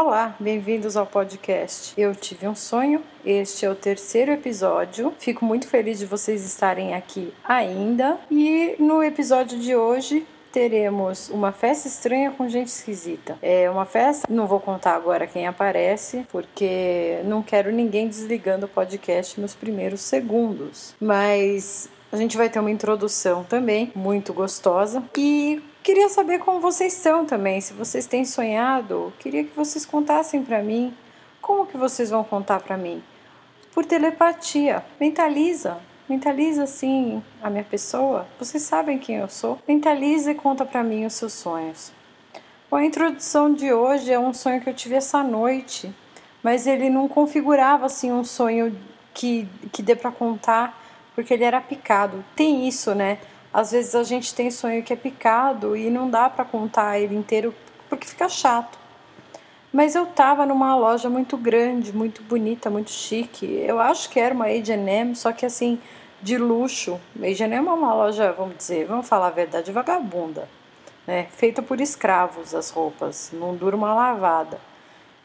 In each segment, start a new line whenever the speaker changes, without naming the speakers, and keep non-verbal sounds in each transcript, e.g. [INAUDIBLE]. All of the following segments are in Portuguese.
Olá, bem-vindos ao podcast. Eu tive um sonho. Este é o terceiro episódio. Fico muito feliz de vocês estarem aqui ainda. E no episódio de hoje teremos uma festa estranha com gente esquisita. É uma festa, não vou contar agora quem aparece, porque não quero ninguém desligando o podcast nos primeiros segundos. Mas a gente vai ter uma introdução também muito gostosa e queria saber como vocês estão também, se vocês têm sonhado, queria que vocês contassem para mim. Como que vocês vão contar para mim? Por telepatia. Mentaliza. Mentaliza assim a minha pessoa. Vocês sabem quem eu sou. Mentaliza e conta para mim os seus sonhos. Bom, a introdução de hoje é um sonho que eu tive essa noite, mas ele não configurava assim um sonho que que dê para contar, porque ele era picado. Tem isso, né? Às vezes a gente tem sonho que é picado e não dá para contar ele inteiro porque fica chato. Mas eu tava numa loja muito grande, muito bonita, muito chique. Eu acho que era uma H&M, só que assim, de luxo. H&M é uma loja, vamos dizer, vamos falar a verdade, vagabunda. Né? Feita por escravos as roupas, não dura uma lavada.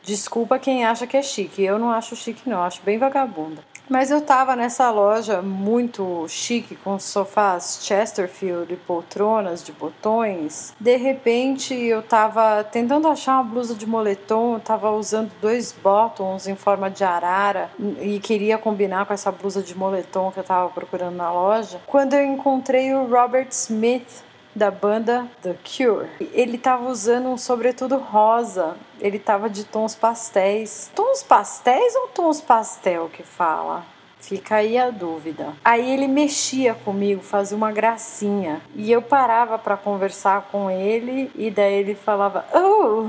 Desculpa quem acha que é chique, eu não acho chique não, acho bem vagabunda. Mas eu tava nessa loja muito chique, com sofás Chesterfield e poltronas de botões. De repente eu tava tentando achar uma blusa de moletom, tava usando dois bottoms em forma de arara e queria combinar com essa blusa de moletom que eu tava procurando na loja. Quando eu encontrei o Robert Smith da banda The Cure. Ele tava usando um sobretudo rosa. Ele tava de tons pastéis. Tons pastéis ou tons pastel que fala? Fica aí a dúvida. Aí ele mexia comigo, fazia uma gracinha. E eu parava para conversar com ele e daí ele falava: "Oh,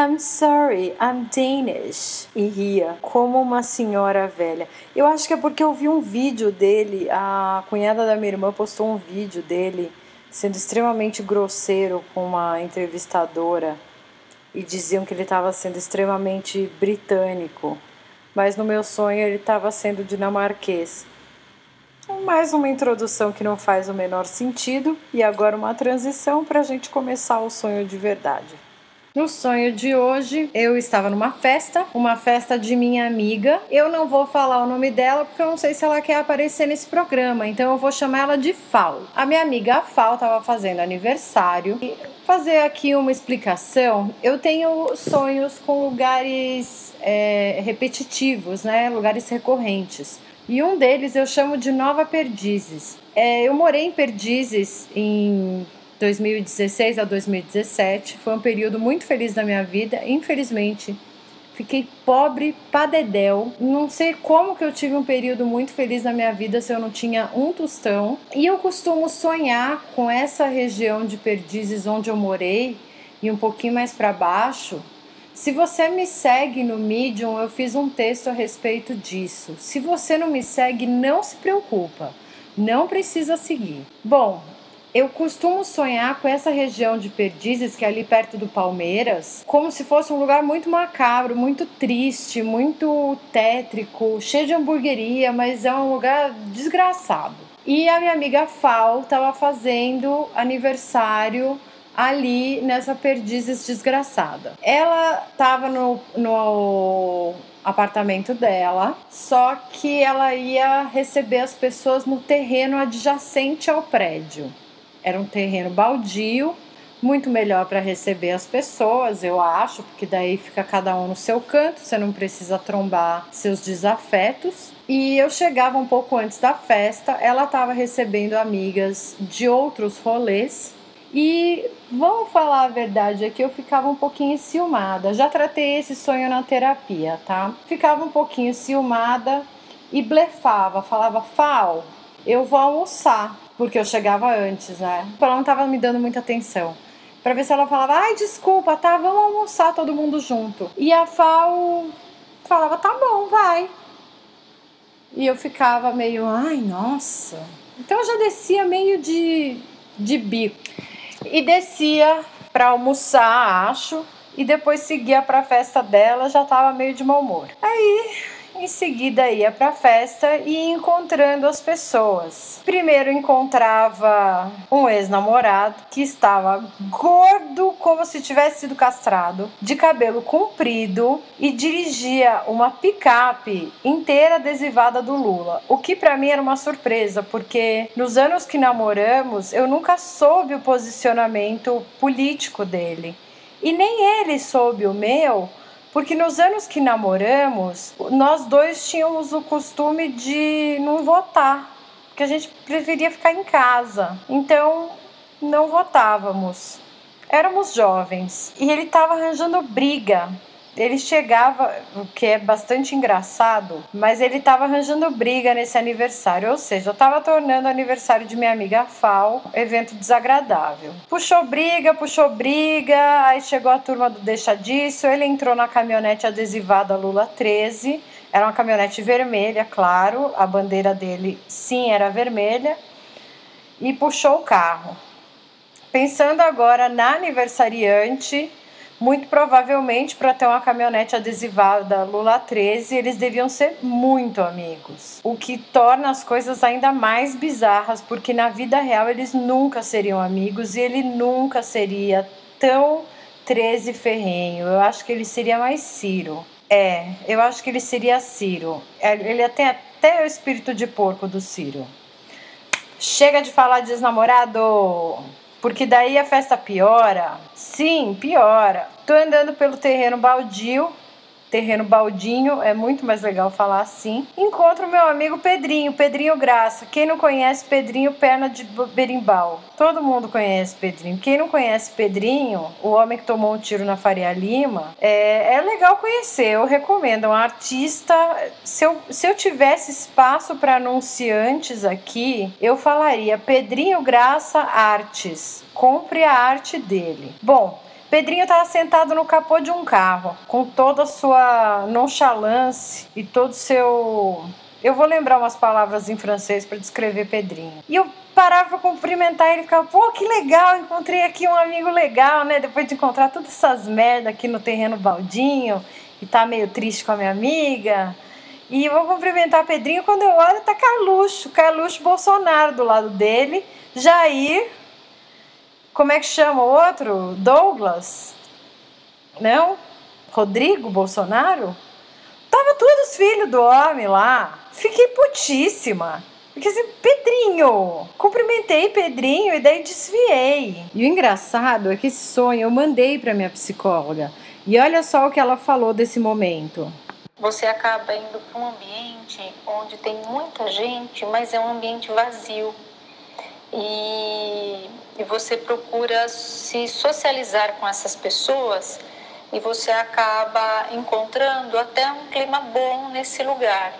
I'm sorry, I'm Danish." E ria como uma senhora velha. Eu acho que é porque eu vi um vídeo dele, a cunhada da minha irmã postou um vídeo dele sendo extremamente grosseiro com uma entrevistadora e diziam que ele estava sendo extremamente britânico, mas no meu sonho ele estava sendo dinamarquês. Mais uma introdução que não faz o menor sentido e agora uma transição para a gente começar o sonho de verdade. No sonho de hoje, eu estava numa festa, uma festa de minha amiga. Eu não vou falar o nome dela porque eu não sei se ela quer aparecer nesse programa, então eu vou chamar ela de Fal. A minha amiga Fal estava fazendo aniversário. E fazer aqui uma explicação, eu tenho sonhos com lugares é, repetitivos, né? Lugares recorrentes. E um deles eu chamo de Nova Perdizes. É, eu morei em Perdizes em 2016 a 2017. Foi um período muito feliz da minha vida. Infelizmente, fiquei pobre padedel. Não sei como que eu tive um período muito feliz na minha vida se eu não tinha um tostão. E eu costumo sonhar com essa região de Perdizes onde eu morei e um pouquinho mais para baixo. Se você me segue no Medium, eu fiz um texto a respeito disso. Se você não me segue, não se preocupa. Não precisa seguir. Bom, eu costumo sonhar com essa região de Perdizes, que é ali perto do Palmeiras, como se fosse um lugar muito macabro, muito triste, muito tétrico, cheio de hamburgueria, mas é um lugar desgraçado. E a minha amiga Fal estava fazendo aniversário ali nessa Perdizes desgraçada. Ela estava no, no apartamento dela, só que ela ia receber as pessoas no terreno adjacente ao prédio. Era um terreno baldio, muito melhor para receber as pessoas, eu acho, porque daí fica cada um no seu canto, você não precisa trombar seus desafetos. E eu chegava um pouco antes da festa, ela estava recebendo amigas de outros rolês. E vamos falar a verdade aqui, eu ficava um pouquinho ciumada. Já tratei esse sonho na terapia, tá? Ficava um pouquinho ciumada e blefava, falava: "Fal, eu vou almoçar" porque eu chegava antes, né? Ela não tava me dando muita atenção. Pra ver se ela falava, ai, desculpa, tá, vamos almoçar todo mundo junto. E a Fal falava, tá bom, vai. E eu ficava meio, ai, nossa. Então eu já descia meio de, de bico. E descia pra almoçar, acho. E depois seguia pra festa dela, já tava meio de mau humor. Aí em seguida ia para a festa e ia encontrando as pessoas. Primeiro encontrava um ex-namorado que estava gordo como se tivesse sido castrado, de cabelo comprido e dirigia uma picape inteira adesivada do Lula. O que para mim era uma surpresa, porque nos anos que namoramos eu nunca soube o posicionamento político dele. E nem ele soube o meu, porque nos anos que namoramos, nós dois tínhamos o costume de não votar, porque a gente preferia ficar em casa. Então, não votávamos. Éramos jovens e ele estava arranjando briga ele chegava, o que é bastante engraçado, mas ele estava arranjando briga nesse aniversário, ou seja, eu estava tornando o aniversário de minha amiga Fal evento desagradável. Puxou briga, puxou briga, aí chegou a turma do Deixa Disso, ele entrou na caminhonete adesivada Lula 13, era uma caminhonete vermelha, claro, a bandeira dele sim era vermelha, e puxou o carro. Pensando agora na aniversariante, muito provavelmente, para ter uma caminhonete adesivada Lula 13, eles deviam ser muito amigos. O que torna as coisas ainda mais bizarras, porque na vida real eles nunca seriam amigos e ele nunca seria tão 13 ferrenho. Eu acho que ele seria mais Ciro. É, eu acho que ele seria Ciro. É, ele tem até o espírito de porco do Ciro. Chega de falar de ex-namorado! Porque daí a festa piora. Sim, piora. Tô andando pelo terreno baldio terreno baldinho, é muito mais legal falar assim. Encontro meu amigo Pedrinho, Pedrinho Graça. Quem não conhece Pedrinho, perna de berimbau. Todo mundo conhece Pedrinho. Quem não conhece Pedrinho, o homem que tomou um tiro na Faria Lima, é, é legal conhecer. Eu recomendo. É um artista. Se eu, se eu tivesse espaço para anunciantes aqui, eu falaria Pedrinho Graça Artes. Compre a arte dele. Bom, Pedrinho estava sentado no capô de um carro, com toda a sua nonchalance e todo o seu. Eu vou lembrar umas palavras em francês para descrever Pedrinho. E eu parava para cumprimentar ele e ficava, pô, que legal, encontrei aqui um amigo legal, né? Depois de encontrar todas essas merdas aqui no terreno baldinho e tá meio triste com a minha amiga. E vou cumprimentar Pedrinho quando eu olho, tá Carluxo, Carluxo Bolsonaro do lado dele, Jair como é que chama o outro? Douglas? Não? Rodrigo Bolsonaro? Tava todos filhos do homem lá. Fiquei putíssima. Porque assim, Pedrinho! Cumprimentei Pedrinho e daí desviei. E o engraçado é que esse sonho eu mandei para minha psicóloga. E olha só o que ela falou desse momento.
Você acaba indo para um ambiente onde tem muita gente, mas é um ambiente vazio. E e você procura se socializar com essas pessoas e você acaba encontrando até um clima bom nesse lugar.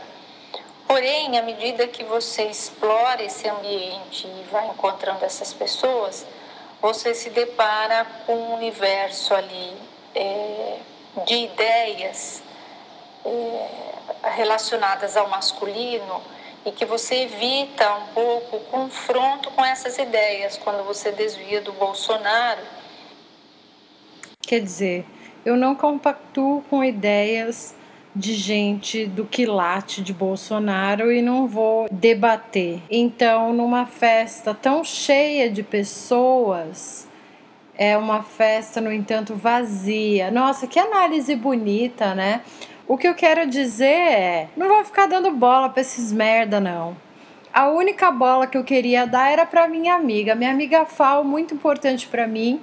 Porém, à medida que você explora esse ambiente e vai encontrando essas pessoas, você se depara com um universo ali é, de ideias é, relacionadas ao masculino e que você evita um pouco o confronto com essas ideias quando você desvia do Bolsonaro.
Quer dizer, eu não compactuo com ideias de gente do quilate de Bolsonaro e não vou debater. Então, numa festa tão cheia de pessoas, é uma festa, no entanto, vazia. Nossa, que análise bonita, né? O que eu quero dizer é, não vou ficar dando bola pra esses merda, não. A única bola que eu queria dar era pra minha amiga. Minha amiga Fal, muito importante para mim.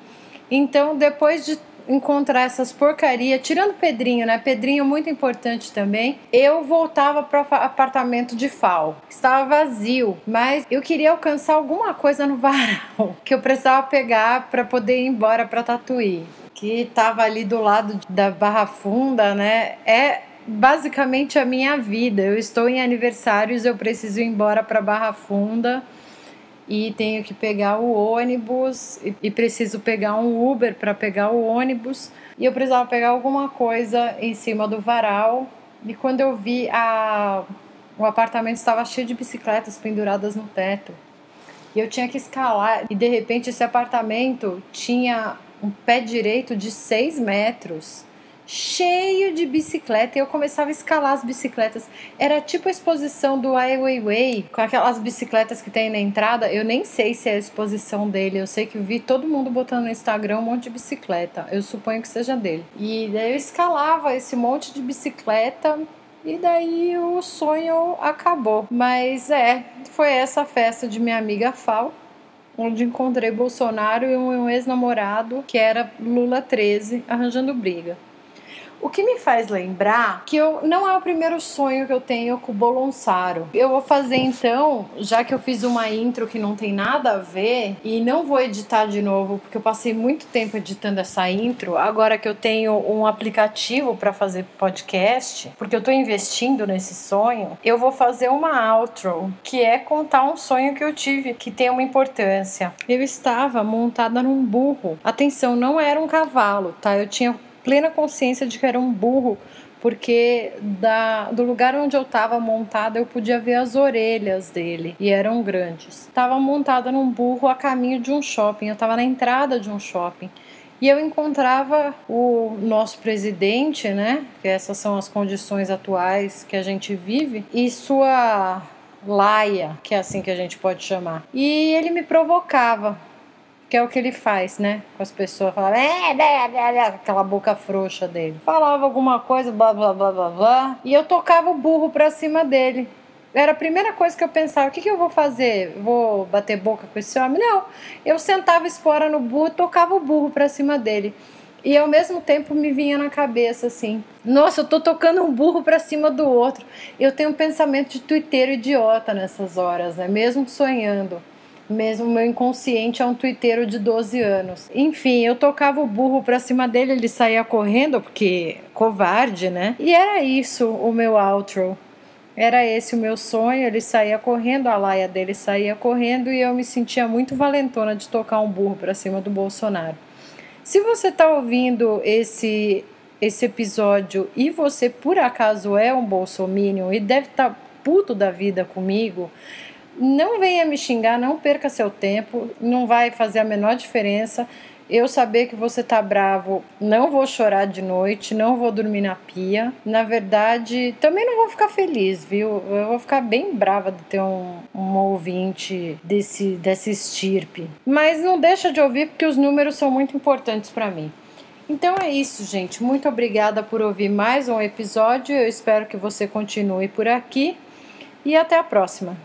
Então, depois de encontrar essas porcaria, tirando Pedrinho, né? Pedrinho muito importante também. Eu voltava para apartamento de Fal. Estava vazio, mas eu queria alcançar alguma coisa no varal [LAUGHS] que eu precisava pegar para poder ir embora para Tatuí que estava ali do lado da Barra Funda, né? É basicamente a minha vida. Eu estou em aniversários, eu preciso ir embora para Barra Funda e tenho que pegar o ônibus e, preciso pegar um Uber para pegar o ônibus e eu precisava pegar alguma coisa em cima do varal e quando eu vi a o apartamento estava cheio de bicicletas penduradas no teto e eu tinha que escalar e de repente esse apartamento tinha um pé direito de 6 metros cheio de bicicleta e eu começava a escalar as bicicletas. Era tipo a exposição do Ai Weiwei, com aquelas bicicletas que tem na entrada. Eu nem sei se é a exposição dele, eu sei que vi todo mundo botando no Instagram um monte de bicicleta. Eu suponho que seja dele. E daí eu escalava esse monte de bicicleta e daí o sonho acabou. Mas é, foi essa festa de minha amiga Fal onde encontrei Bolsonaro e um ex-namorado que era Lula 13 arranjando briga. O que me faz lembrar que eu não é o primeiro sonho que eu tenho com o Bolonsaro. Eu vou fazer então, já que eu fiz uma intro que não tem nada a ver e não vou editar de novo, porque eu passei muito tempo editando essa intro. Agora que eu tenho um aplicativo para fazer podcast, porque eu tô investindo nesse sonho, eu vou fazer uma outro, que é contar um sonho que eu tive que tem uma importância. Eu estava montada num burro. Atenção, não era um cavalo, tá? Eu tinha plena consciência de que era um burro, porque da, do lugar onde eu estava montada eu podia ver as orelhas dele e eram grandes. Estava montada num burro a caminho de um shopping, eu estava na entrada de um shopping. E eu encontrava o nosso presidente, né? Que essas são as condições atuais que a gente vive, e sua laia, que é assim que a gente pode chamar. E ele me provocava que é o que ele faz, né? Com as pessoas, falava, é, é, aquela boca frouxa dele. Falava alguma coisa, blá, blá, blá, blá, blá, e eu tocava o burro pra cima dele. Era a primeira coisa que eu pensava, o que, que eu vou fazer? Vou bater boca com esse homem? Não, eu sentava espora no burro, tocava o burro pra cima dele. E ao mesmo tempo me vinha na cabeça assim: nossa, eu tô tocando um burro pra cima do outro. Eu tenho um pensamento de tuiteiro idiota nessas horas, né? Mesmo sonhando. Mesmo meu inconsciente é um tuiteiro de 12 anos. Enfim, eu tocava o burro pra cima dele, ele saía correndo, porque covarde, né? E era isso o meu outro. Era esse o meu sonho, ele saía correndo, a laia dele saía correndo e eu me sentia muito valentona de tocar um burro pra cima do Bolsonaro. Se você tá ouvindo esse esse episódio e você por acaso é um bolsominion e deve estar tá puto da vida comigo, não venha me xingar, não perca seu tempo, não vai fazer a menor diferença. Eu saber que você tá bravo, não vou chorar de noite, não vou dormir na pia. Na verdade, também não vou ficar feliz, viu? Eu vou ficar bem brava de ter um, um ouvinte desse, desse estirpe. Mas não deixa de ouvir porque os números são muito importantes para mim. Então é isso, gente. Muito obrigada por ouvir mais um episódio. Eu espero que você continue por aqui e até a próxima.